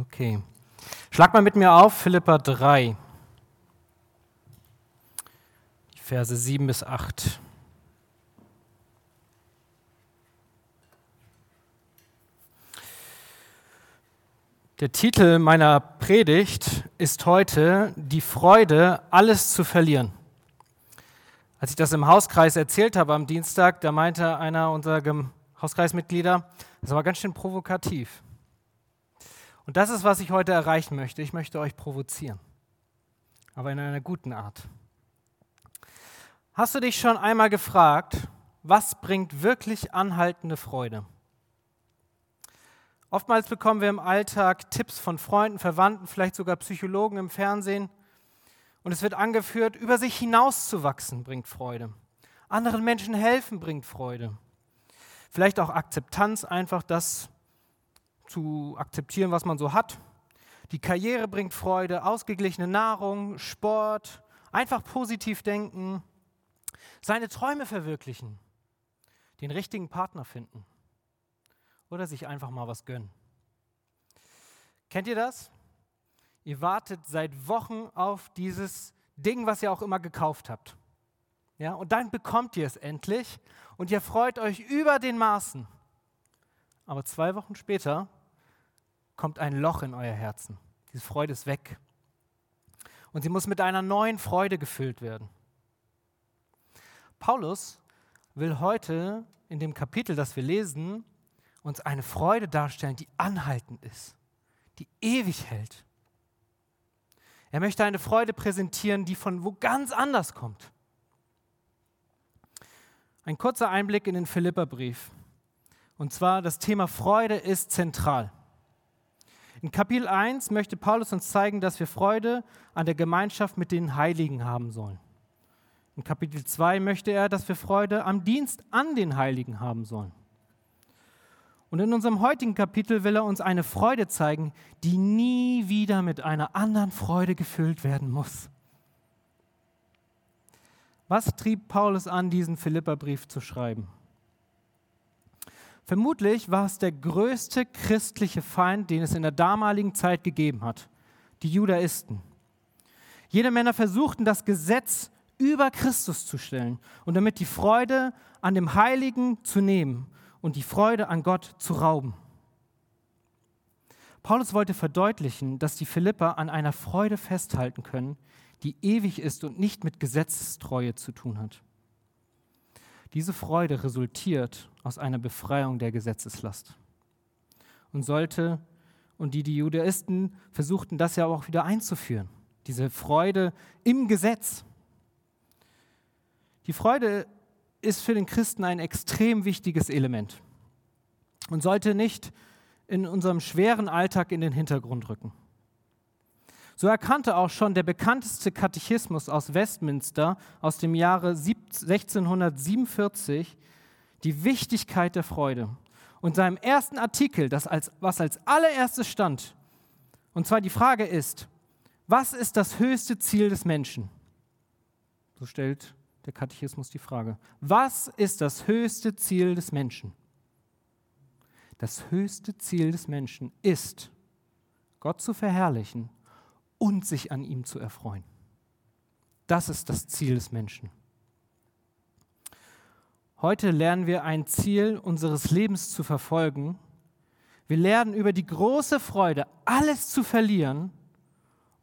Okay. Schlag mal mit mir auf Philippa 3, die Verse 7 bis 8. Der Titel meiner Predigt ist heute Die Freude, alles zu verlieren. Als ich das im Hauskreis erzählt habe am Dienstag, da meinte einer unserer Hauskreismitglieder, das war ganz schön provokativ. Und das ist, was ich heute erreichen möchte. Ich möchte euch provozieren, aber in einer guten Art. Hast du dich schon einmal gefragt, was bringt wirklich anhaltende Freude? Oftmals bekommen wir im Alltag Tipps von Freunden, Verwandten, vielleicht sogar Psychologen im Fernsehen. Und es wird angeführt, über sich hinauszuwachsen bringt Freude. Anderen Menschen helfen bringt Freude. Vielleicht auch Akzeptanz, einfach das zu akzeptieren, was man so hat. Die Karriere bringt Freude, ausgeglichene Nahrung, Sport, einfach positiv denken, seine Träume verwirklichen, den richtigen Partner finden oder sich einfach mal was gönnen. Kennt ihr das? Ihr wartet seit Wochen auf dieses Ding, was ihr auch immer gekauft habt. Ja, und dann bekommt ihr es endlich und ihr freut euch über den Maßen. Aber zwei Wochen später kommt ein Loch in euer Herzen. Diese Freude ist weg. Und sie muss mit einer neuen Freude gefüllt werden. Paulus will heute in dem Kapitel, das wir lesen, uns eine Freude darstellen, die anhaltend ist, die ewig hält. Er möchte eine Freude präsentieren, die von wo ganz anders kommt. Ein kurzer Einblick in den Philipperbrief. Und zwar das Thema Freude ist zentral. In Kapitel 1 möchte Paulus uns zeigen, dass wir Freude an der Gemeinschaft mit den Heiligen haben sollen. In Kapitel 2 möchte er, dass wir Freude am Dienst an den Heiligen haben sollen. Und in unserem heutigen Kapitel will er uns eine Freude zeigen, die nie wieder mit einer anderen Freude gefüllt werden muss. Was trieb Paulus an, diesen Philipperbrief zu schreiben? Vermutlich war es der größte christliche Feind, den es in der damaligen Zeit gegeben hat, die Judaisten. Jede Männer versuchten, das Gesetz über Christus zu stellen und damit die Freude an dem Heiligen zu nehmen und die Freude an Gott zu rauben. Paulus wollte verdeutlichen, dass die Philipper an einer Freude festhalten können, die ewig ist und nicht mit Gesetzestreue zu tun hat. Diese Freude resultiert aus einer Befreiung der Gesetzeslast. Und sollte, und die, die Judaisten versuchten das ja auch wieder einzuführen, diese Freude im Gesetz. Die Freude ist für den Christen ein extrem wichtiges Element und sollte nicht in unserem schweren Alltag in den Hintergrund rücken. So erkannte auch schon der bekannteste Katechismus aus Westminster aus dem Jahre 1647 die Wichtigkeit der Freude. Und seinem ersten Artikel, das als, was als allererstes stand, und zwar die Frage ist, was ist das höchste Ziel des Menschen? So stellt der Katechismus die Frage. Was ist das höchste Ziel des Menschen? Das höchste Ziel des Menschen ist, Gott zu verherrlichen und sich an ihm zu erfreuen. Das ist das Ziel des Menschen. Heute lernen wir ein Ziel unseres Lebens zu verfolgen. Wir lernen über die große Freude, alles zu verlieren,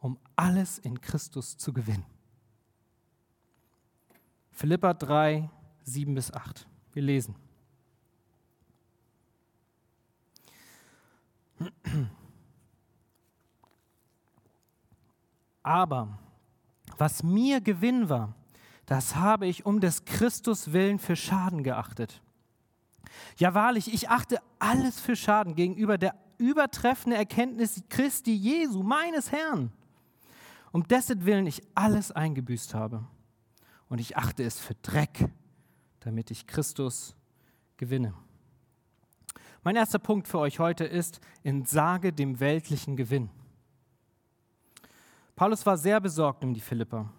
um alles in Christus zu gewinnen. Philippa 3, 7 bis 8. Wir lesen. Aber was mir Gewinn war, das habe ich um des Christus willen für Schaden geachtet. Ja wahrlich, ich achte alles für Schaden gegenüber der übertreffenden Erkenntnis Christi Jesu, meines Herrn, um dessen Willen ich alles eingebüßt habe. Und ich achte es für Dreck, damit ich Christus gewinne. Mein erster Punkt für euch heute ist, entsage dem weltlichen Gewinn. Paulus war sehr besorgt um die Philipper,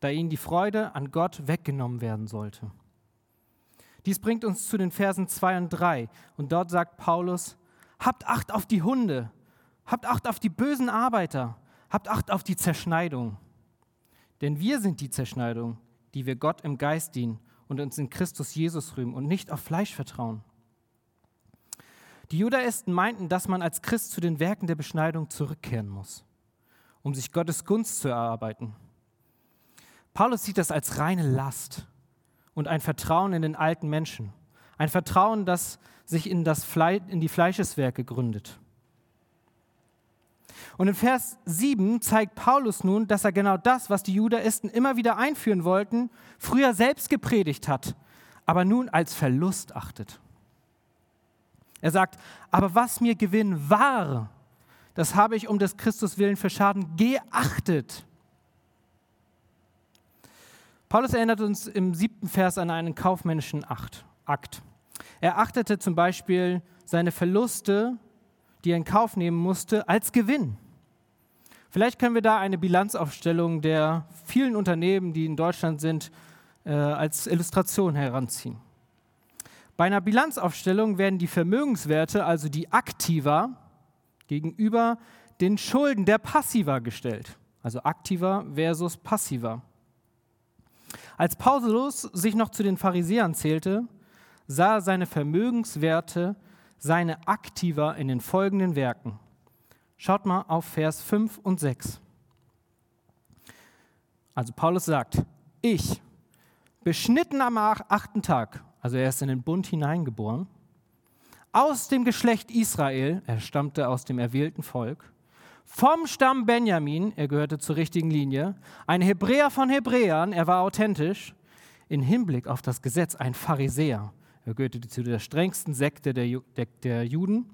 da ihnen die Freude an Gott weggenommen werden sollte. Dies bringt uns zu den Versen 2 und 3 und dort sagt Paulus, habt Acht auf die Hunde, Habt Acht auf die bösen Arbeiter. Habt Acht auf die Zerschneidung. Denn wir sind die Zerschneidung, die wir Gott im Geist dienen und uns in Christus Jesus rühmen und nicht auf Fleisch vertrauen. Die Judaisten meinten, dass man als Christ zu den Werken der Beschneidung zurückkehren muss, um sich Gottes Gunst zu erarbeiten. Paulus sieht das als reine Last und ein Vertrauen in den alten Menschen. Ein Vertrauen, das sich in, das Fle in die Fleischeswerke gründet. Und in Vers 7 zeigt Paulus nun, dass er genau das, was die Judaisten immer wieder einführen wollten, früher selbst gepredigt hat, aber nun als Verlust achtet. Er sagt, aber was mir Gewinn war, das habe ich um des Christus willen für Schaden geachtet. Paulus erinnert uns im siebten Vers an einen kaufmännischen Akt. Er achtete zum Beispiel seine Verluste, die er in Kauf nehmen musste, als Gewinn. Vielleicht können wir da eine Bilanzaufstellung der vielen Unternehmen, die in Deutschland sind, äh, als Illustration heranziehen. Bei einer Bilanzaufstellung werden die Vermögenswerte, also die Aktiva, gegenüber den Schulden der Passiva gestellt. Also Aktiva versus Passiva. Als Paulus sich noch zu den Pharisäern zählte, sah er seine Vermögenswerte, seine Aktiva in den folgenden Werken. Schaut mal auf Vers 5 und 6. Also Paulus sagt, ich, beschnitten am achten Tag, also er ist in den Bund hineingeboren, aus dem Geschlecht Israel, er stammte aus dem erwählten Volk, vom Stamm Benjamin, er gehörte zur richtigen Linie, ein Hebräer von Hebräern, er war authentisch, in Hinblick auf das Gesetz ein Pharisäer, er gehörte zu der strengsten Sekte der, der, der Juden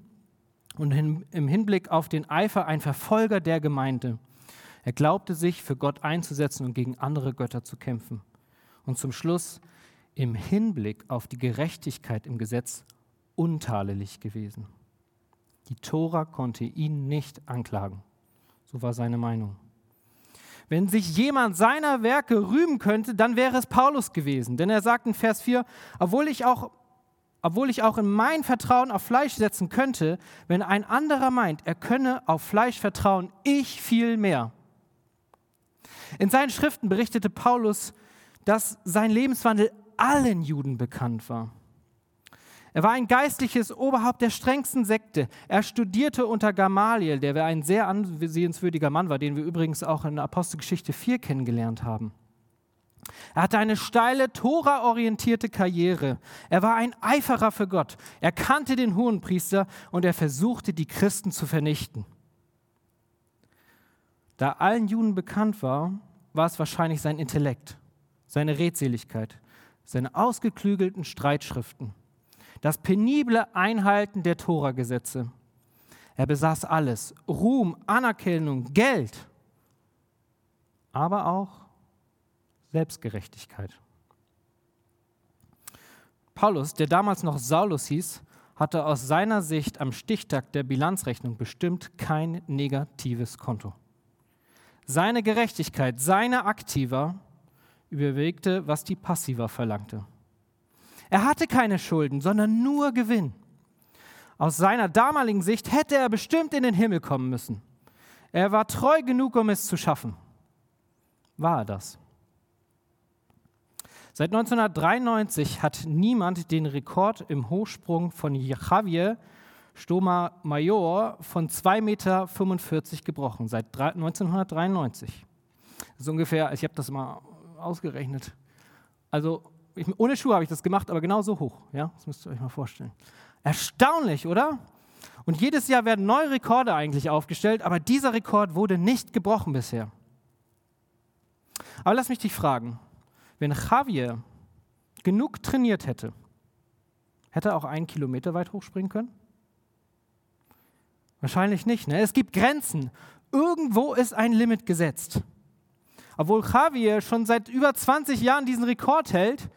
und in, im Hinblick auf den Eifer ein Verfolger der Gemeinde. Er glaubte sich für Gott einzusetzen und gegen andere Götter zu kämpfen. Und zum Schluss im Hinblick auf die Gerechtigkeit im Gesetz untadelig gewesen. Die Tora konnte ihn nicht anklagen. So war seine Meinung. Wenn sich jemand seiner Werke rühmen könnte, dann wäre es Paulus gewesen. Denn er sagt in Vers 4, obwohl ich auch, obwohl ich auch in mein Vertrauen auf Fleisch setzen könnte, wenn ein anderer meint, er könne auf Fleisch vertrauen, ich viel mehr. In seinen Schriften berichtete Paulus, dass sein Lebenswandel allen Juden bekannt war. Er war ein geistliches Oberhaupt der strengsten Sekte. Er studierte unter Gamaliel, der ein sehr ansehenswürdiger Mann war, den wir übrigens auch in Apostelgeschichte 4 kennengelernt haben. Er hatte eine steile, Tora-orientierte Karriere. Er war ein Eiferer für Gott. Er kannte den Hohenpriester und er versuchte, die Christen zu vernichten. Da allen Juden bekannt war, war es wahrscheinlich sein Intellekt, seine Redseligkeit, seine ausgeklügelten Streitschriften das penible Einhalten der Tora-Gesetze. Er besaß alles, Ruhm, Anerkennung, Geld, aber auch Selbstgerechtigkeit. Paulus, der damals noch Saulus hieß, hatte aus seiner Sicht am Stichtag der Bilanzrechnung bestimmt kein negatives Konto. Seine Gerechtigkeit, seine Aktiva überwegte, was die Passiva verlangte. Er hatte keine Schulden, sondern nur Gewinn. Aus seiner damaligen Sicht hätte er bestimmt in den Himmel kommen müssen. Er war treu genug, um es zu schaffen. War er das? Seit 1993 hat niemand den Rekord im Hochsprung von Javier Stoma Major von 2,45 Meter gebrochen, seit 1993. Das ist ungefähr, ich habe das mal ausgerechnet, also ich, ohne Schuhe habe ich das gemacht, aber genau so hoch. Ja? Das müsst ihr euch mal vorstellen. Erstaunlich, oder? Und jedes Jahr werden neue Rekorde eigentlich aufgestellt, aber dieser Rekord wurde nicht gebrochen bisher. Aber lass mich dich fragen, wenn Javier genug trainiert hätte, hätte er auch einen Kilometer weit hochspringen können? Wahrscheinlich nicht. Ne? Es gibt Grenzen. Irgendwo ist ein Limit gesetzt. Obwohl Javier schon seit über 20 Jahren diesen Rekord hält,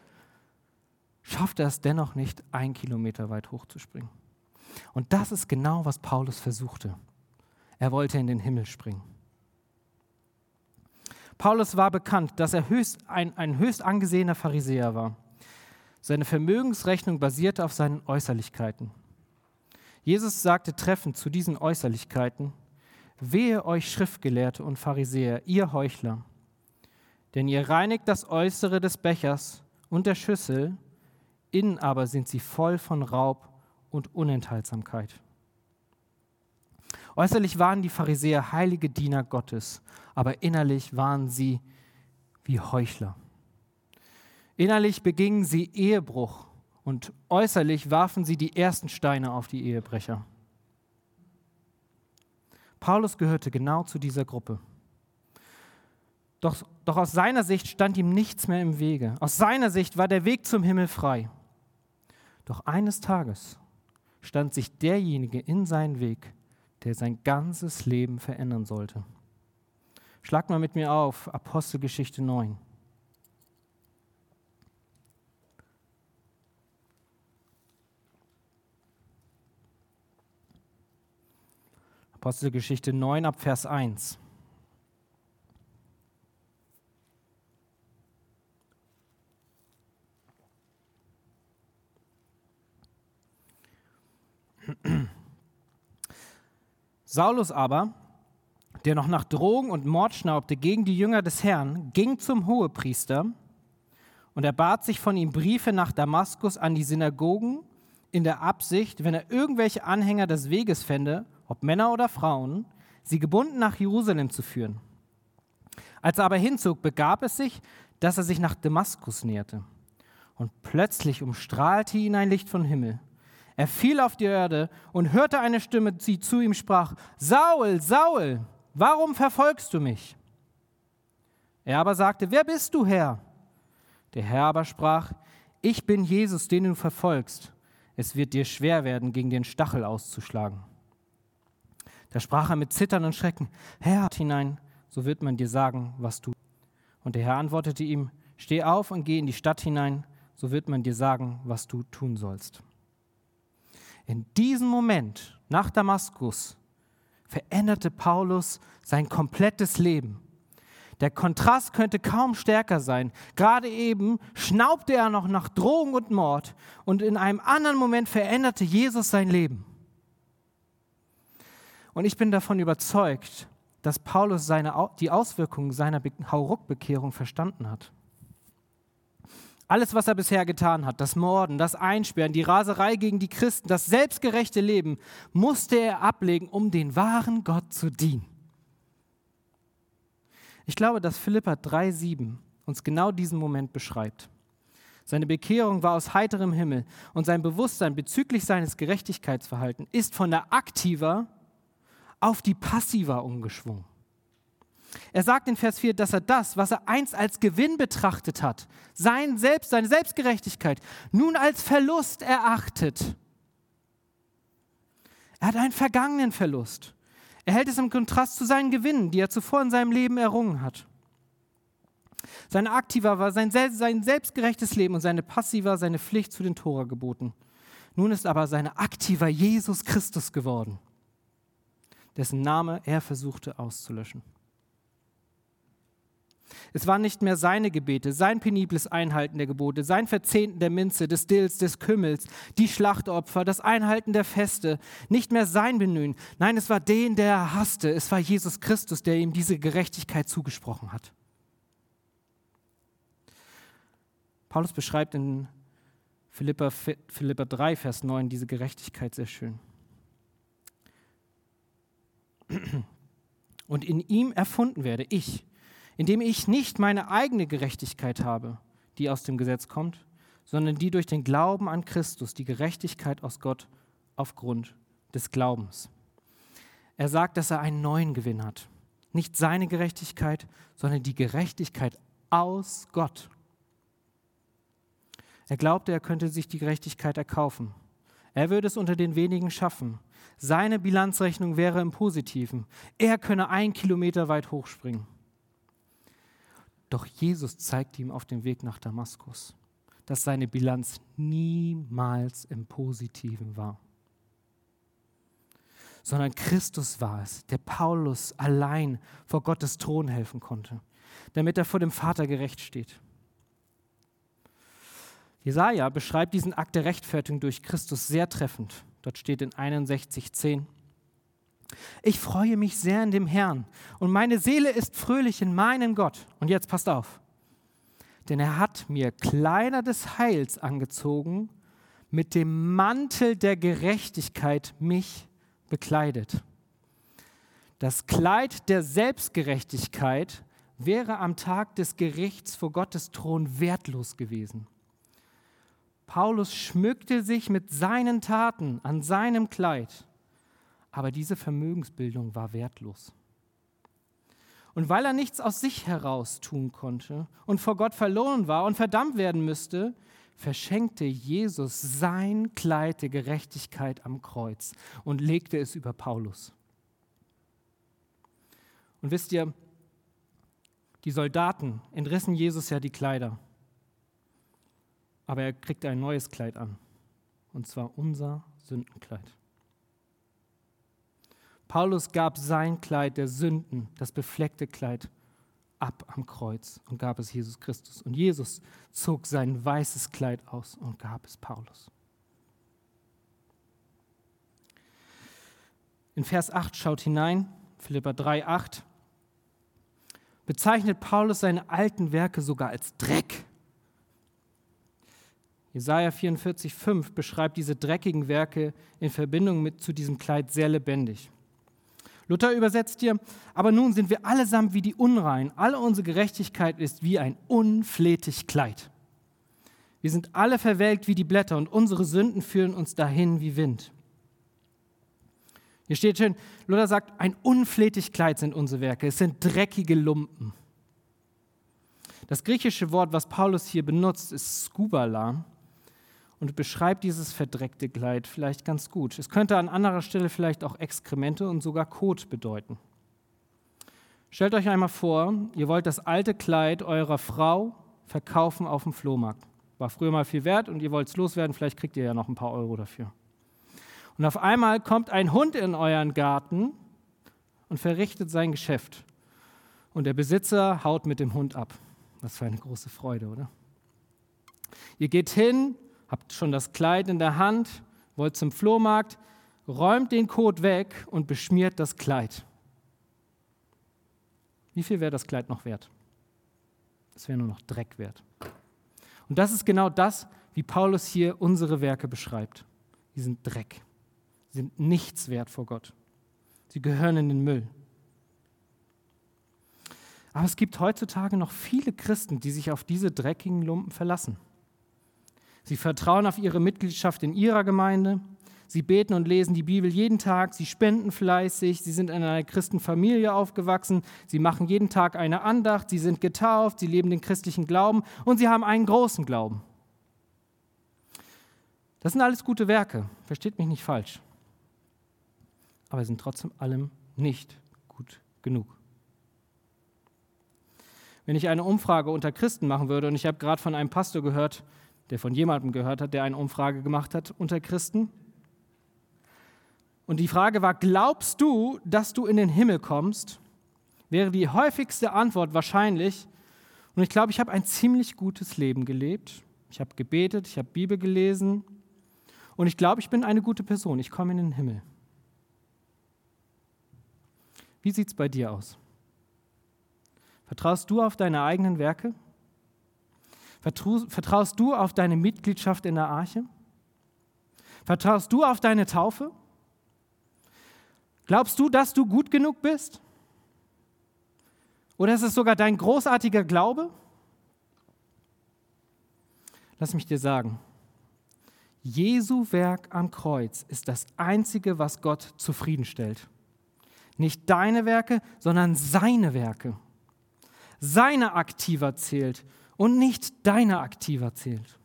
schafft er es dennoch nicht, ein Kilometer weit hochzuspringen. Und das ist genau, was Paulus versuchte. Er wollte in den Himmel springen. Paulus war bekannt, dass er höchst, ein, ein höchst angesehener Pharisäer war. Seine Vermögensrechnung basierte auf seinen Äußerlichkeiten. Jesus sagte treffend zu diesen Äußerlichkeiten, Wehe euch Schriftgelehrte und Pharisäer, ihr Heuchler, denn ihr reinigt das Äußere des Bechers und der Schüssel, innen aber sind sie voll von Raub und Unenthaltsamkeit. Äußerlich waren die Pharisäer heilige Diener Gottes, aber innerlich waren sie wie Heuchler. Innerlich begingen sie Ehebruch und äußerlich warfen sie die ersten Steine auf die Ehebrecher. Paulus gehörte genau zu dieser Gruppe. Doch, doch aus seiner Sicht stand ihm nichts mehr im Wege. Aus seiner Sicht war der Weg zum Himmel frei. Doch eines Tages stand sich derjenige in seinen Weg, der sein ganzes Leben verändern sollte. Schlag mal mit mir auf, Apostelgeschichte 9. Apostelgeschichte 9 ab Vers 1. Saulus aber, der noch nach Drogen und Mord schnaubte gegen die Jünger des Herrn, ging zum Hohepriester und er bat sich von ihm Briefe nach Damaskus an die Synagogen in der Absicht, wenn er irgendwelche Anhänger des Weges fände, ob Männer oder Frauen, sie gebunden nach Jerusalem zu führen. Als er aber hinzog, begab es sich, dass er sich nach Damaskus näherte. Und plötzlich umstrahlte ihn ein Licht vom Himmel. Er fiel auf die Erde und hörte eine Stimme, die zu ihm sprach, Saul, Saul, warum verfolgst du mich? Er aber sagte, wer bist du, Herr? Der Herr aber sprach, ich bin Jesus, den du verfolgst. Es wird dir schwer werden, gegen den Stachel auszuschlagen. Da sprach er mit Zittern und Schrecken, Herr, hinein, so wird man dir sagen, was du. Und der Herr antwortete ihm, Steh auf und geh in die Stadt hinein, so wird man dir sagen, was du tun sollst. In diesem Moment nach Damaskus veränderte Paulus sein komplettes Leben. Der Kontrast könnte kaum stärker sein. Gerade eben schnaubte er noch nach Drogen und Mord und in einem anderen Moment veränderte Jesus sein Leben. Und ich bin davon überzeugt, dass Paulus seine, die Auswirkungen seiner Hauruck-Bekehrung verstanden hat. Alles, was er bisher getan hat, das Morden, das Einsperren, die Raserei gegen die Christen, das selbstgerechte Leben, musste er ablegen, um den wahren Gott zu dienen. Ich glaube, dass Philippa 3,7 uns genau diesen Moment beschreibt. Seine Bekehrung war aus heiterem Himmel und sein Bewusstsein bezüglich seines Gerechtigkeitsverhaltens ist von der aktiver auf die Passiva umgeschwungen. Er sagt in Vers 4, dass er das, was er einst als Gewinn betrachtet hat, sein Selbst, seine Selbstgerechtigkeit, nun als Verlust erachtet. Er hat einen vergangenen Verlust. Er hält es im Kontrast zu seinen Gewinnen, die er zuvor in seinem Leben errungen hat. Seine Aktiva war sein, sein selbstgerechtes Leben und seine Passiva seine Pflicht zu den Tora geboten. Nun ist aber seine Aktiva Jesus Christus geworden dessen Name er versuchte auszulöschen. Es waren nicht mehr seine Gebete, sein penibles Einhalten der Gebote, sein Verzehnten der Minze, des Dills, des Kümmels, die Schlachtopfer, das Einhalten der Feste, nicht mehr sein Bemühen. Nein, es war den, der er hasste. Es war Jesus Christus, der ihm diese Gerechtigkeit zugesprochen hat. Paulus beschreibt in Philippa, Philippa 3, Vers 9 diese Gerechtigkeit sehr schön. und in ihm erfunden werde, ich, indem ich nicht meine eigene Gerechtigkeit habe, die aus dem Gesetz kommt, sondern die durch den Glauben an Christus, die Gerechtigkeit aus Gott aufgrund des Glaubens. Er sagt, dass er einen neuen Gewinn hat. Nicht seine Gerechtigkeit, sondern die Gerechtigkeit aus Gott. Er glaubte, er könnte sich die Gerechtigkeit erkaufen. Er würde es unter den wenigen schaffen. Seine Bilanzrechnung wäre im Positiven. Er könne ein Kilometer weit hochspringen. Doch Jesus zeigt ihm auf dem Weg nach Damaskus, dass seine Bilanz niemals im Positiven war. Sondern Christus war es, der Paulus allein vor Gottes Thron helfen konnte, damit er vor dem Vater gerecht steht. Jesaja beschreibt diesen Akt der Rechtfertigung durch Christus sehr treffend. Dort steht in 61,10: Ich freue mich sehr in dem Herrn und meine Seele ist fröhlich in meinem Gott. Und jetzt passt auf. Denn er hat mir Kleider des Heils angezogen, mit dem Mantel der Gerechtigkeit mich bekleidet. Das Kleid der Selbstgerechtigkeit wäre am Tag des Gerichts vor Gottes Thron wertlos gewesen. Paulus schmückte sich mit seinen Taten an seinem Kleid aber diese Vermögensbildung war wertlos. Und weil er nichts aus sich heraus tun konnte und vor Gott verloren war und verdammt werden müsste, verschenkte Jesus sein Kleid der Gerechtigkeit am Kreuz und legte es über Paulus. Und wisst ihr, die Soldaten entrissen Jesus ja die Kleider, aber er kriegte ein neues Kleid an, und zwar unser Sündenkleid. Paulus gab sein Kleid der Sünden, das befleckte Kleid, ab am Kreuz und gab es Jesus Christus. Und Jesus zog sein weißes Kleid aus und gab es Paulus. In Vers 8 schaut hinein, Philippa 3, 8, bezeichnet Paulus seine alten Werke sogar als Dreck. Jesaja 44, 5 beschreibt diese dreckigen Werke in Verbindung mit zu diesem Kleid sehr lebendig. Luther übersetzt hier, aber nun sind wir allesamt wie die Unrein, alle unsere Gerechtigkeit ist wie ein unflätig Kleid. Wir sind alle verwelkt wie die Blätter und unsere Sünden führen uns dahin wie Wind. Hier steht schön, Luther sagt, ein unflätig Kleid sind unsere Werke, es sind dreckige Lumpen. Das griechische Wort, was Paulus hier benutzt, ist Skubala und beschreibt dieses verdreckte Kleid vielleicht ganz gut. Es könnte an anderer Stelle vielleicht auch Exkremente und sogar Kot bedeuten. Stellt euch einmal vor, ihr wollt das alte Kleid eurer Frau verkaufen auf dem Flohmarkt. War früher mal viel wert und ihr wollt es loswerden, vielleicht kriegt ihr ja noch ein paar Euro dafür. Und auf einmal kommt ein Hund in euren Garten und verrichtet sein Geschäft. Und der Besitzer haut mit dem Hund ab. Was für eine große Freude, oder? Ihr geht hin, habt schon das Kleid in der Hand, wollt zum Flohmarkt, räumt den Kot weg und beschmiert das Kleid. Wie viel wäre das Kleid noch wert? Es wäre nur noch Dreck wert. Und das ist genau das, wie Paulus hier unsere Werke beschreibt. Die sind Dreck. Sie sind nichts wert vor Gott. Sie gehören in den Müll. Aber es gibt heutzutage noch viele Christen, die sich auf diese dreckigen Lumpen verlassen. Sie vertrauen auf ihre Mitgliedschaft in ihrer Gemeinde. Sie beten und lesen die Bibel jeden Tag. Sie spenden fleißig. Sie sind in einer Christenfamilie aufgewachsen. Sie machen jeden Tag eine Andacht. Sie sind getauft. Sie leben den christlichen Glauben und sie haben einen großen Glauben. Das sind alles gute Werke. Versteht mich nicht falsch. Aber sie sind trotzdem allem nicht gut genug. Wenn ich eine Umfrage unter Christen machen würde, und ich habe gerade von einem Pastor gehört, der von jemandem gehört hat, der eine Umfrage gemacht hat unter Christen. Und die Frage war, glaubst du, dass du in den Himmel kommst? Wäre die häufigste Antwort wahrscheinlich, und ich glaube, ich habe ein ziemlich gutes Leben gelebt. Ich habe gebetet, ich habe Bibel gelesen und ich glaube, ich bin eine gute Person. Ich komme in den Himmel. Wie sieht es bei dir aus? Vertraust du auf deine eigenen Werke? Vertraust du auf deine Mitgliedschaft in der Arche? Vertraust du auf deine Taufe? Glaubst du, dass du gut genug bist? Oder ist es sogar dein großartiger Glaube? Lass mich dir sagen, Jesu Werk am Kreuz ist das Einzige, was Gott zufriedenstellt. Nicht deine Werke, sondern seine Werke. Seine Aktiva zählt und nicht deiner aktiver zählt.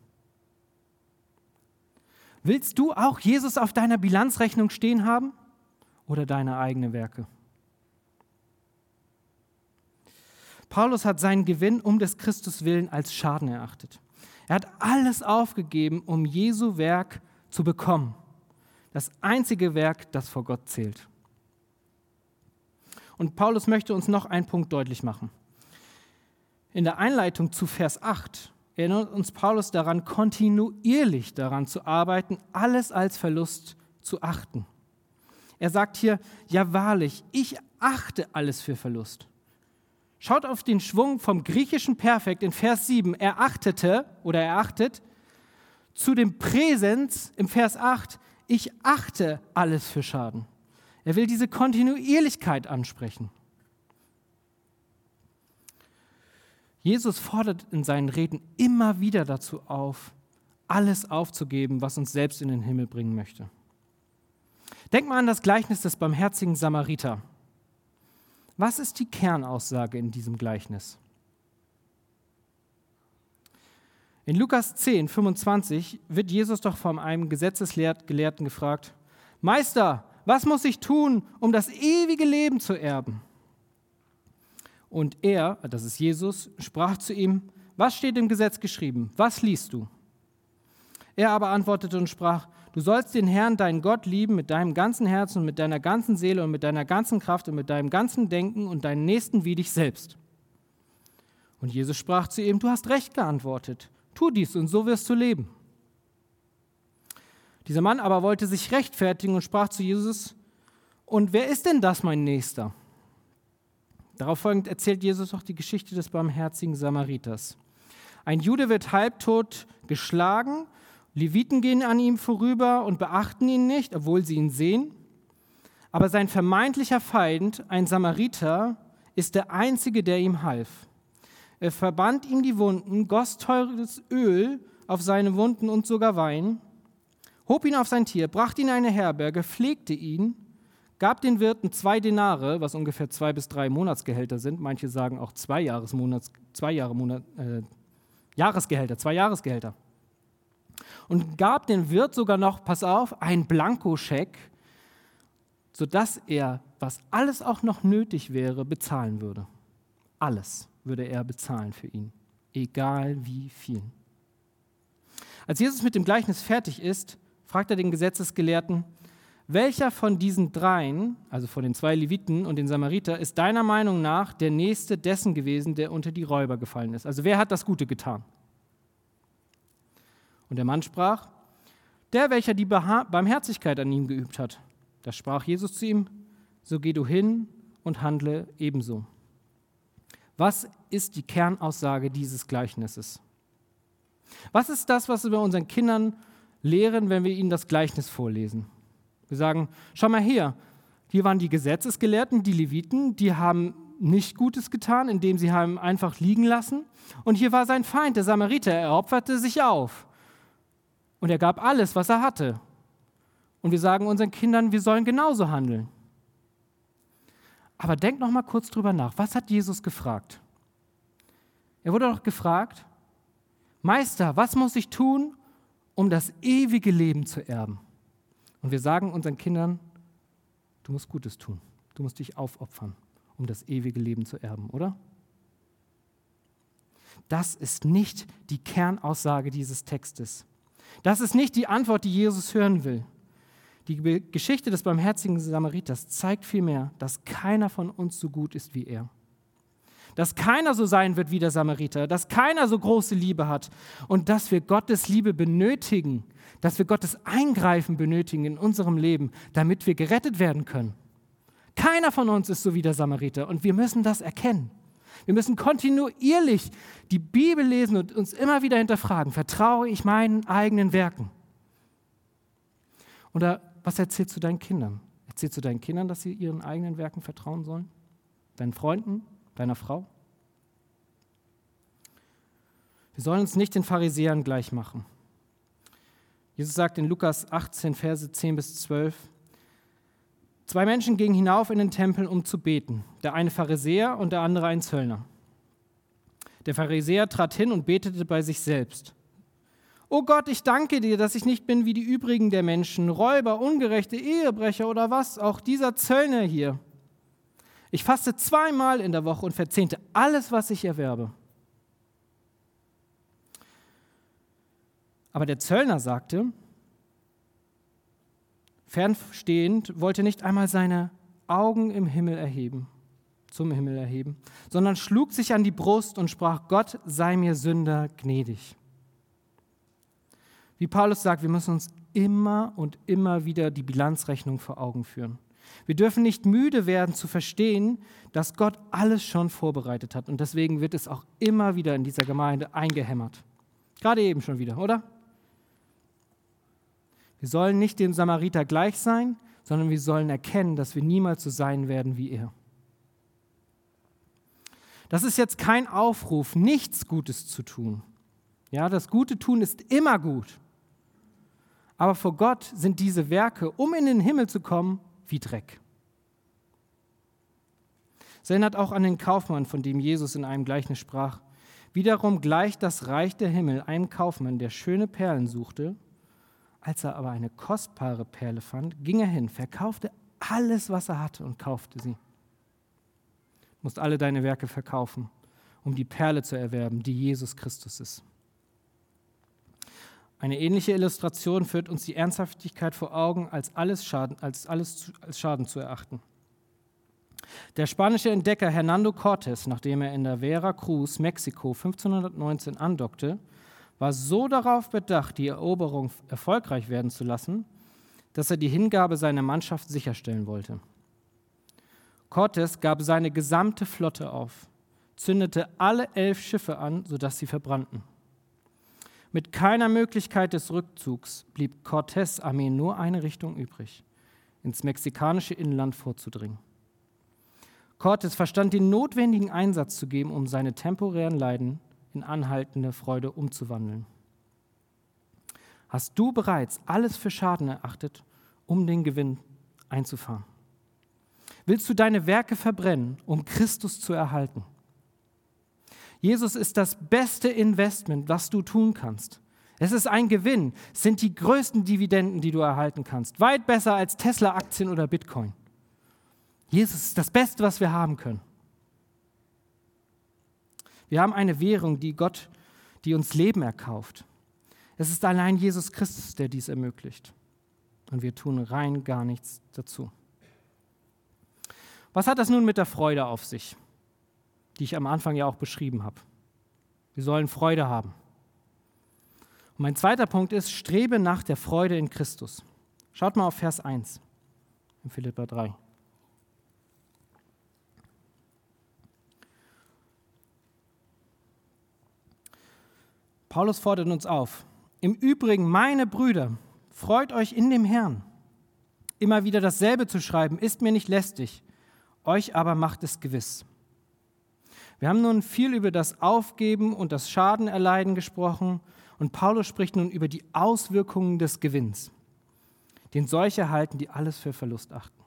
Willst du auch Jesus auf deiner Bilanzrechnung stehen haben oder deine eigenen Werke? Paulus hat seinen Gewinn um des Christus willen als Schaden erachtet. Er hat alles aufgegeben, um Jesu Werk zu bekommen. Das einzige Werk, das vor Gott zählt. Und Paulus möchte uns noch einen Punkt deutlich machen. In der Einleitung zu Vers 8 erinnert uns Paulus daran, kontinuierlich daran zu arbeiten, alles als Verlust zu achten. Er sagt hier, ja wahrlich, ich achte alles für Verlust. Schaut auf den Schwung vom griechischen Perfekt in Vers 7. Er achtete oder er achtet zu dem Präsens im Vers 8. Ich achte alles für Schaden. Er will diese Kontinuierlichkeit ansprechen. Jesus fordert in seinen Reden immer wieder dazu auf, alles aufzugeben, was uns selbst in den Himmel bringen möchte. Denk mal an das Gleichnis des barmherzigen Samariter. Was ist die Kernaussage in diesem Gleichnis? In Lukas 10, 25 wird Jesus doch von einem Gesetzesgelehrten gefragt, Meister, was muss ich tun, um das ewige Leben zu erben? Und er, das ist Jesus, sprach zu ihm, was steht im Gesetz geschrieben? Was liest du? Er aber antwortete und sprach, du sollst den Herrn, deinen Gott, lieben mit deinem ganzen Herzen und mit deiner ganzen Seele und mit deiner ganzen Kraft und mit deinem ganzen Denken und deinen Nächsten wie dich selbst. Und Jesus sprach zu ihm, du hast recht geantwortet, tu dies und so wirst du leben. Dieser Mann aber wollte sich rechtfertigen und sprach zu Jesus, und wer ist denn das, mein Nächster? Darauf folgend erzählt Jesus auch die Geschichte des barmherzigen Samariters. Ein Jude wird halbtot geschlagen, Leviten gehen an ihm vorüber und beachten ihn nicht, obwohl sie ihn sehen. Aber sein vermeintlicher Feind, ein Samariter, ist der einzige, der ihm half. Er verband ihm die Wunden, goss teures Öl auf seine Wunden und sogar Wein, hob ihn auf sein Tier, brachte ihn in eine Herberge, pflegte ihn gab den Wirten zwei Denare, was ungefähr zwei bis drei Monatsgehälter sind. Manche sagen auch zwei, Jahresmonats, zwei Jahre Monat, äh, Jahresgehälter, zwei Jahresgehälter. Und gab den Wirt sogar noch, pass auf, einen Blankoscheck, sodass er, was alles auch noch nötig wäre, bezahlen würde. Alles würde er bezahlen für ihn, egal wie viel. Als Jesus mit dem Gleichnis fertig ist, fragt er den Gesetzesgelehrten, welcher von diesen dreien, also von den zwei Leviten und den Samariter, ist deiner Meinung nach der nächste dessen gewesen, der unter die Räuber gefallen ist? Also wer hat das Gute getan? Und der Mann sprach, der, welcher die Barmherzigkeit an ihm geübt hat. Da sprach Jesus zu ihm, so geh du hin und handle ebenso. Was ist die Kernaussage dieses Gleichnisses? Was ist das, was wir unseren Kindern lehren, wenn wir ihnen das Gleichnis vorlesen? Wir sagen, schau mal her, hier waren die Gesetzesgelehrten, die Leviten, die haben nicht Gutes getan, indem sie haben einfach liegen lassen. Und hier war sein Feind, der Samariter, er opferte sich auf. Und er gab alles, was er hatte. Und wir sagen unseren Kindern, wir sollen genauso handeln. Aber denk noch mal kurz drüber nach. Was hat Jesus gefragt? Er wurde doch gefragt, Meister, was muss ich tun, um das ewige Leben zu erben? Und wir sagen unseren Kindern, du musst Gutes tun, du musst dich aufopfern, um das ewige Leben zu erben, oder? Das ist nicht die Kernaussage dieses Textes. Das ist nicht die Antwort, die Jesus hören will. Die Geschichte des barmherzigen Samariters zeigt vielmehr, dass keiner von uns so gut ist wie er dass keiner so sein wird wie der Samariter, dass keiner so große Liebe hat und dass wir Gottes Liebe benötigen, dass wir Gottes Eingreifen benötigen in unserem Leben, damit wir gerettet werden können. Keiner von uns ist so wie der Samariter und wir müssen das erkennen. Wir müssen kontinuierlich die Bibel lesen und uns immer wieder hinterfragen, vertraue ich meinen eigenen Werken? Oder was erzählst du deinen Kindern? Erzählst du deinen Kindern, dass sie ihren eigenen Werken vertrauen sollen? Deinen Freunden? deiner Frau? Wir sollen uns nicht den Pharisäern gleich machen. Jesus sagt in Lukas 18, Verse 10 bis 12, Zwei Menschen gingen hinauf in den Tempel, um zu beten. Der eine Pharisäer und der andere ein Zöllner. Der Pharisäer trat hin und betete bei sich selbst. O Gott, ich danke dir, dass ich nicht bin wie die übrigen der Menschen, Räuber, ungerechte Ehebrecher oder was, auch dieser Zöllner hier. Ich faste zweimal in der Woche und verzehnte alles, was ich erwerbe. Aber der Zöllner sagte, fernstehend, wollte nicht einmal seine Augen im Himmel erheben, zum Himmel erheben, sondern schlug sich an die Brust und sprach, Gott sei mir Sünder gnädig. Wie Paulus sagt, wir müssen uns immer und immer wieder die Bilanzrechnung vor Augen führen. Wir dürfen nicht müde werden zu verstehen, dass Gott alles schon vorbereitet hat. Und deswegen wird es auch immer wieder in dieser Gemeinde eingehämmert. Gerade eben schon wieder, oder? Wir sollen nicht dem Samariter gleich sein, sondern wir sollen erkennen, dass wir niemals so sein werden wie er. Das ist jetzt kein Aufruf, nichts Gutes zu tun. Ja, das Gute tun ist immer gut. Aber vor Gott sind diese Werke, um in den Himmel zu kommen, wie Dreck. Es erinnert auch an den Kaufmann, von dem Jesus in einem Gleichnis sprach. Wiederum gleicht das Reich der Himmel einem Kaufmann, der schöne Perlen suchte. Als er aber eine kostbare Perle fand, ging er hin, verkaufte alles, was er hatte und kaufte sie. Du musst alle deine Werke verkaufen, um die Perle zu erwerben, die Jesus Christus ist. Eine ähnliche Illustration führt uns die Ernsthaftigkeit vor Augen, als alles Schaden, als alles als Schaden zu erachten. Der spanische Entdecker Hernando Cortés, nachdem er in der Vera Cruz, Mexiko 1519 andockte, war so darauf bedacht, die Eroberung erfolgreich werden zu lassen, dass er die Hingabe seiner Mannschaft sicherstellen wollte. Cortés gab seine gesamte Flotte auf, zündete alle elf Schiffe an, sodass sie verbrannten. Mit keiner Möglichkeit des Rückzugs blieb Cortés Armee nur eine Richtung übrig, ins mexikanische Inland vorzudringen. Cortés verstand den notwendigen Einsatz zu geben, um seine temporären Leiden in anhaltende Freude umzuwandeln. Hast du bereits alles für Schaden erachtet, um den Gewinn einzufahren? Willst du deine Werke verbrennen, um Christus zu erhalten? Jesus ist das beste Investment, was du tun kannst. Es ist ein Gewinn, es sind die größten Dividenden, die du erhalten kannst. Weit besser als Tesla-Aktien oder Bitcoin. Jesus ist das Beste, was wir haben können. Wir haben eine Währung, die Gott, die uns Leben erkauft. Es ist allein Jesus Christus, der dies ermöglicht. Und wir tun rein gar nichts dazu. Was hat das nun mit der Freude auf sich? die ich am Anfang ja auch beschrieben habe. Wir sollen Freude haben. Und mein zweiter Punkt ist, strebe nach der Freude in Christus. Schaut mal auf Vers 1 in Philippa 3. Paulus fordert uns auf. Im Übrigen, meine Brüder, freut euch in dem Herrn. Immer wieder dasselbe zu schreiben, ist mir nicht lästig, euch aber macht es gewiss. Wir haben nun viel über das Aufgeben und das Schadenerleiden gesprochen und Paulus spricht nun über die Auswirkungen des Gewinns, den solche halten, die alles für Verlust achten.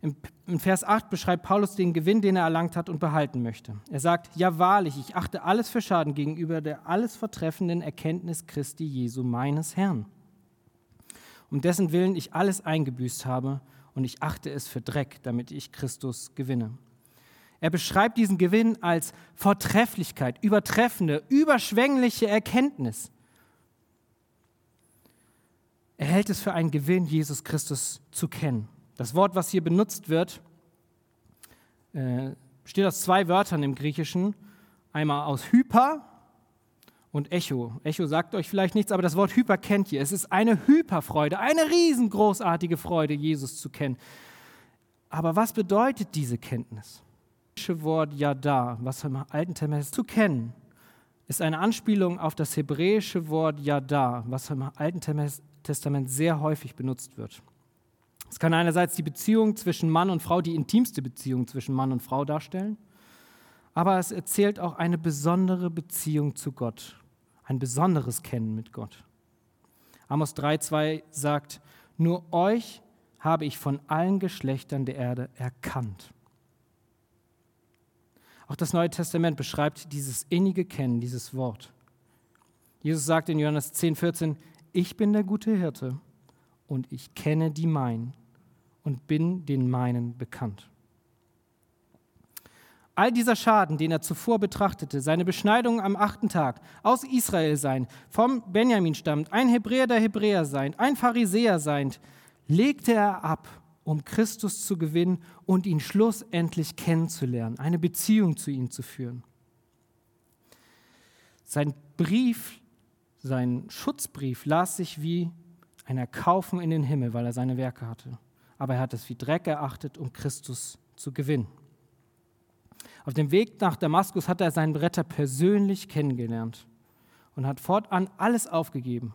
Im Vers 8 beschreibt Paulus den Gewinn, den er erlangt hat und behalten möchte. Er sagt, ja wahrlich, ich achte alles für Schaden gegenüber der alles vertreffenden Erkenntnis Christi Jesu, meines Herrn, um dessen Willen ich alles eingebüßt habe und ich achte es für Dreck, damit ich Christus gewinne. Er beschreibt diesen Gewinn als Vortrefflichkeit, übertreffende, überschwängliche Erkenntnis. Er hält es für einen Gewinn, Jesus Christus zu kennen. Das Wort, was hier benutzt wird, äh, besteht aus zwei Wörtern im Griechischen. Einmal aus Hyper und Echo. Echo sagt euch vielleicht nichts, aber das Wort Hyper kennt ihr. Es ist eine Hyperfreude, eine riesengroßartige Freude, Jesus zu kennen. Aber was bedeutet diese Kenntnis? Wort Yada, was im Alten Testament zu kennen, ist eine Anspielung auf das hebräische Wort Yada, was im Alten Testament sehr häufig benutzt wird. Es kann einerseits die Beziehung zwischen Mann und Frau, die intimste Beziehung zwischen Mann und Frau darstellen, aber es erzählt auch eine besondere Beziehung zu Gott, ein besonderes Kennen mit Gott. Amos 3,2 sagt: Nur euch habe ich von allen Geschlechtern der Erde erkannt. Auch das Neue Testament beschreibt dieses innige Kennen, dieses Wort. Jesus sagt in Johannes 10, 14, ich bin der gute Hirte und ich kenne die meinen und bin den meinen bekannt. All dieser Schaden, den er zuvor betrachtete, seine Beschneidung am achten Tag, aus Israel sein, vom Benjamin stammt, ein Hebräer der Hebräer sein, ein Pharisäer sein, legte er ab um Christus zu gewinnen und ihn schlussendlich kennenzulernen, eine Beziehung zu ihm zu führen. Sein Brief, sein Schutzbrief las sich wie ein Erkaufen in den Himmel, weil er seine Werke hatte. aber er hat es wie Dreck erachtet, um Christus zu gewinnen. Auf dem Weg nach Damaskus hat er seinen Retter persönlich kennengelernt und hat fortan alles aufgegeben.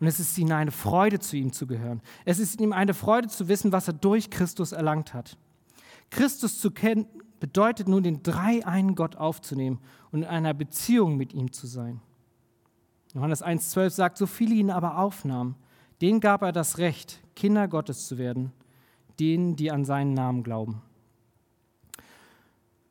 Und es ist ihm eine Freude, zu ihm zu gehören. Es ist ihm eine Freude zu wissen, was er durch Christus erlangt hat. Christus zu kennen bedeutet nun, den drei einen Gott aufzunehmen und in einer Beziehung mit ihm zu sein. Johannes 1,12 sagt, so viele ihn aber aufnahmen, denen gab er das Recht, Kinder Gottes zu werden, denen, die an seinen Namen glauben.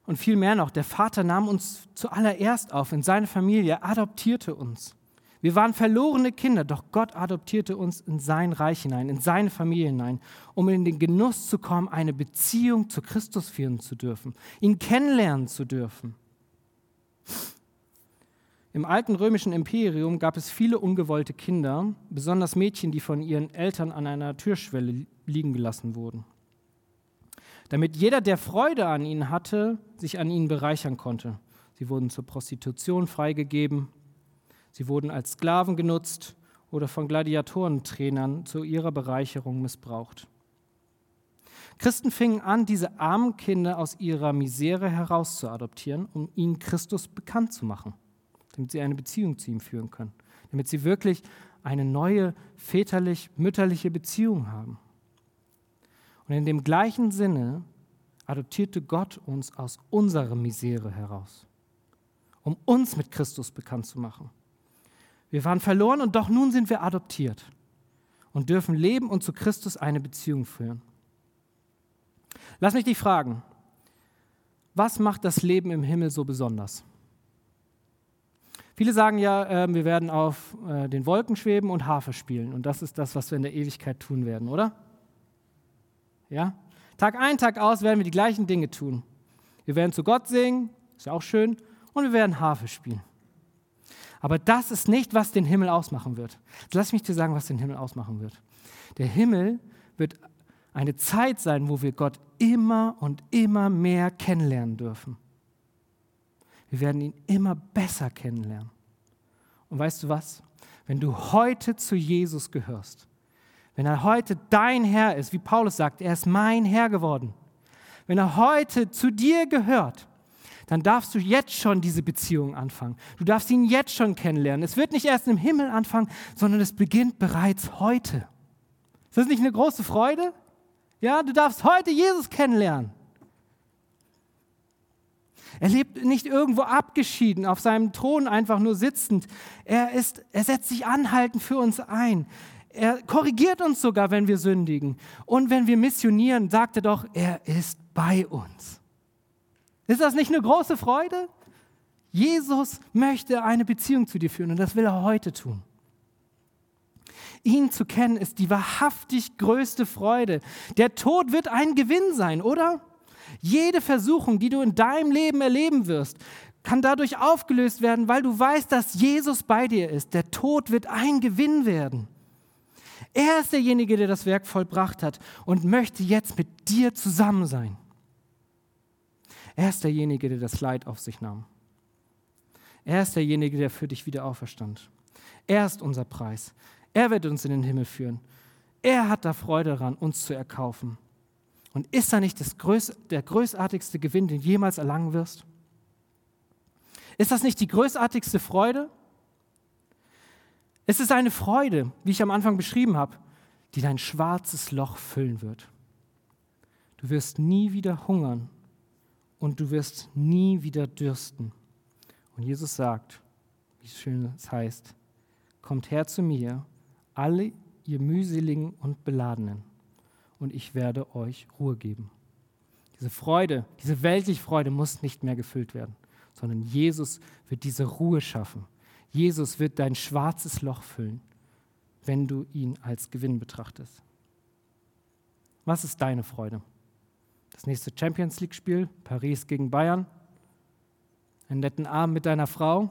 Und viel mehr noch, der Vater nahm uns zuallererst auf in seine Familie, adoptierte uns. Wir waren verlorene Kinder, doch Gott adoptierte uns in sein Reich hinein, in seine Familie hinein, um in den Genuss zu kommen, eine Beziehung zu Christus führen zu dürfen, ihn kennenlernen zu dürfen. Im alten römischen Imperium gab es viele ungewollte Kinder, besonders Mädchen, die von ihren Eltern an einer Türschwelle liegen gelassen wurden damit jeder, der Freude an ihnen hatte, sich an ihnen bereichern konnte. Sie wurden zur Prostitution freigegeben, sie wurden als Sklaven genutzt oder von Gladiatorentrainern zu ihrer Bereicherung missbraucht. Christen fingen an, diese armen Kinder aus ihrer Misere herauszuadoptieren, um ihnen Christus bekannt zu machen, damit sie eine Beziehung zu ihm führen können, damit sie wirklich eine neue väterlich-mütterliche Beziehung haben. Und in dem gleichen Sinne adoptierte Gott uns aus unserer Misere heraus, um uns mit Christus bekannt zu machen. Wir waren verloren und doch nun sind wir adoptiert und dürfen leben und zu Christus eine Beziehung führen. Lass mich dich fragen, was macht das Leben im Himmel so besonders? Viele sagen ja, äh, wir werden auf äh, den Wolken schweben und Harfe spielen. Und das ist das, was wir in der Ewigkeit tun werden, oder? Ja? Tag ein, Tag aus werden wir die gleichen Dinge tun. Wir werden zu Gott singen, ist ja auch schön, und wir werden Harfe spielen. Aber das ist nicht, was den Himmel ausmachen wird. lass mich dir sagen, was den Himmel ausmachen wird. Der Himmel wird eine Zeit sein, wo wir Gott immer und immer mehr kennenlernen dürfen. Wir werden ihn immer besser kennenlernen. Und weißt du was? Wenn du heute zu Jesus gehörst, wenn er heute dein Herr ist, wie Paulus sagt, er ist mein Herr geworden. Wenn er heute zu dir gehört, dann darfst du jetzt schon diese Beziehung anfangen. Du darfst ihn jetzt schon kennenlernen. Es wird nicht erst im Himmel anfangen, sondern es beginnt bereits heute. Ist das nicht eine große Freude? Ja, du darfst heute Jesus kennenlernen. Er lebt nicht irgendwo abgeschieden, auf seinem Thron einfach nur sitzend. Er, ist, er setzt sich anhaltend für uns ein. Er korrigiert uns sogar, wenn wir sündigen. Und wenn wir missionieren, sagt er doch, er ist bei uns. Ist das nicht eine große Freude? Jesus möchte eine Beziehung zu dir führen und das will er heute tun. Ihn zu kennen ist die wahrhaftig größte Freude. Der Tod wird ein Gewinn sein, oder? Jede Versuchung, die du in deinem Leben erleben wirst, kann dadurch aufgelöst werden, weil du weißt, dass Jesus bei dir ist. Der Tod wird ein Gewinn werden. Er ist derjenige, der das Werk vollbracht hat und möchte jetzt mit dir zusammen sein. Er ist derjenige, der das Leid auf sich nahm. Er ist derjenige, der für dich wieder auferstand. Er ist unser Preis. Er wird uns in den Himmel führen. Er hat da Freude daran, uns zu erkaufen. Und ist da nicht größ der großartigste Gewinn, den du jemals erlangen wirst? Ist das nicht die großartigste Freude? Es ist eine Freude, wie ich am Anfang beschrieben habe, die dein schwarzes Loch füllen wird. Du wirst nie wieder hungern und du wirst nie wieder dürsten. Und Jesus sagt, wie schön es heißt, kommt her zu mir, alle ihr mühseligen und beladenen, und ich werde euch Ruhe geben. Diese Freude, diese weltliche Freude muss nicht mehr gefüllt werden, sondern Jesus wird diese Ruhe schaffen. Jesus wird dein schwarzes Loch füllen, wenn du ihn als Gewinn betrachtest. Was ist deine Freude? Das nächste Champions League-Spiel, Paris gegen Bayern, einen netten Abend mit deiner Frau,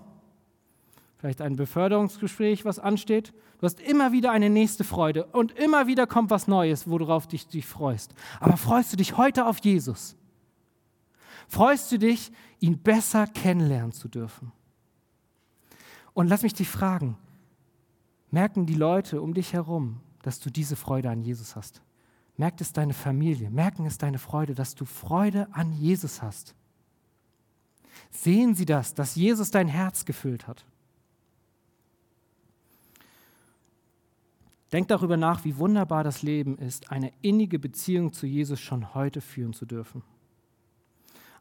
vielleicht ein Beförderungsgespräch, was ansteht. Du hast immer wieder eine nächste Freude und immer wieder kommt was Neues, worauf dich, dich freust. Aber freust du dich heute auf Jesus? Freust du dich, ihn besser kennenlernen zu dürfen? Und lass mich dich fragen, merken die Leute um dich herum, dass du diese Freude an Jesus hast? Merkt es deine Familie, merken es deine Freude, dass du Freude an Jesus hast. Sehen sie das, dass Jesus dein Herz gefüllt hat. Denk darüber nach, wie wunderbar das Leben ist, eine innige Beziehung zu Jesus schon heute führen zu dürfen.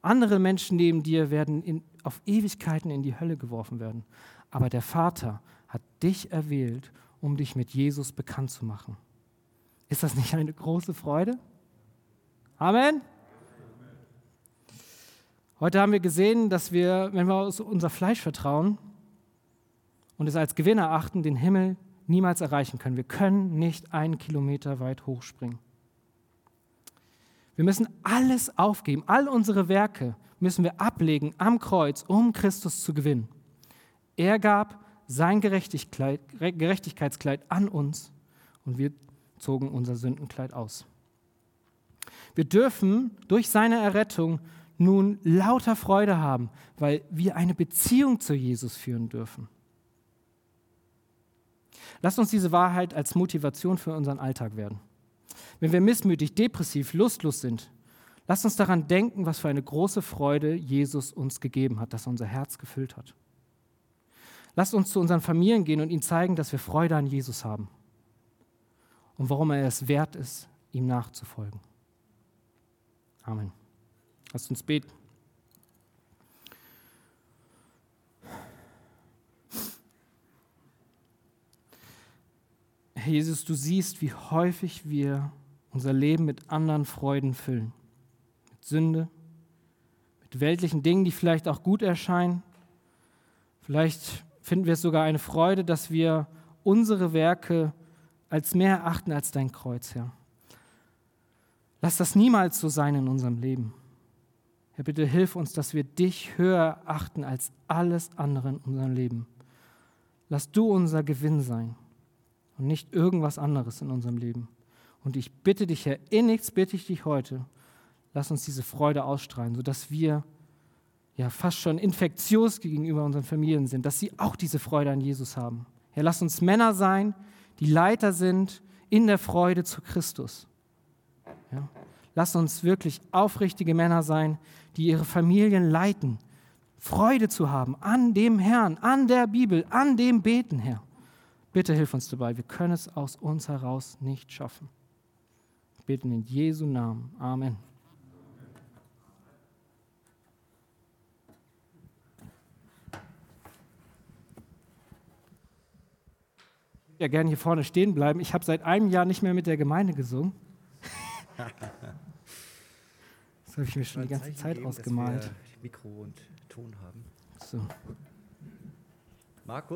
Andere Menschen neben dir werden in, auf Ewigkeiten in die Hölle geworfen werden. Aber der Vater hat dich erwählt, um dich mit Jesus bekannt zu machen. Ist das nicht eine große Freude? Amen. Heute haben wir gesehen, dass wir, wenn wir unser Fleisch vertrauen und es als Gewinn erachten, den Himmel niemals erreichen können. Wir können nicht einen Kilometer weit hochspringen. Wir müssen alles aufgeben, all unsere Werke müssen wir ablegen am Kreuz, um Christus zu gewinnen. Er gab sein Gerechtigkeitskleid an uns und wir zogen unser Sündenkleid aus. Wir dürfen durch seine Errettung nun lauter Freude haben, weil wir eine Beziehung zu Jesus führen dürfen. Lasst uns diese Wahrheit als Motivation für unseren Alltag werden. Wenn wir missmütig, depressiv, lustlos sind, lasst uns daran denken, was für eine große Freude Jesus uns gegeben hat, dass er unser Herz gefüllt hat. Lasst uns zu unseren Familien gehen und ihnen zeigen, dass wir Freude an Jesus haben und warum er es wert ist, ihm nachzufolgen. Amen. Lasst uns beten. Herr Jesus, du siehst, wie häufig wir unser Leben mit anderen Freuden füllen. Mit Sünde, mit weltlichen Dingen, die vielleicht auch gut erscheinen. Vielleicht finden wir es sogar eine Freude, dass wir unsere Werke als mehr erachten als dein Kreuz, Herr. Lass das niemals so sein in unserem Leben. Herr, bitte hilf uns, dass wir dich höher achten als alles andere in unserem Leben. Lass du unser Gewinn sein und nicht irgendwas anderes in unserem Leben. Und ich bitte dich, Herr, innigst bitte ich dich heute, lass uns diese Freude ausstrahlen, sodass wir ja fast schon infektiös gegenüber unseren Familien sind, dass sie auch diese Freude an Jesus haben. Herr, lass uns Männer sein, die Leiter sind in der Freude zu Christus. Ja? Lass uns wirklich aufrichtige Männer sein, die ihre Familien leiten, Freude zu haben an dem Herrn, an der Bibel, an dem Beten, Herr. Bitte hilf uns dabei. Wir können es aus uns heraus nicht schaffen. Wir beten in Jesu Namen. Amen. Ich ja gerne hier vorne stehen bleiben. Ich habe seit einem Jahr nicht mehr mit der Gemeinde gesungen. Das habe ich mir schon die ganze Zeit geben, ausgemalt. Mikro und Ton haben. So. Markus?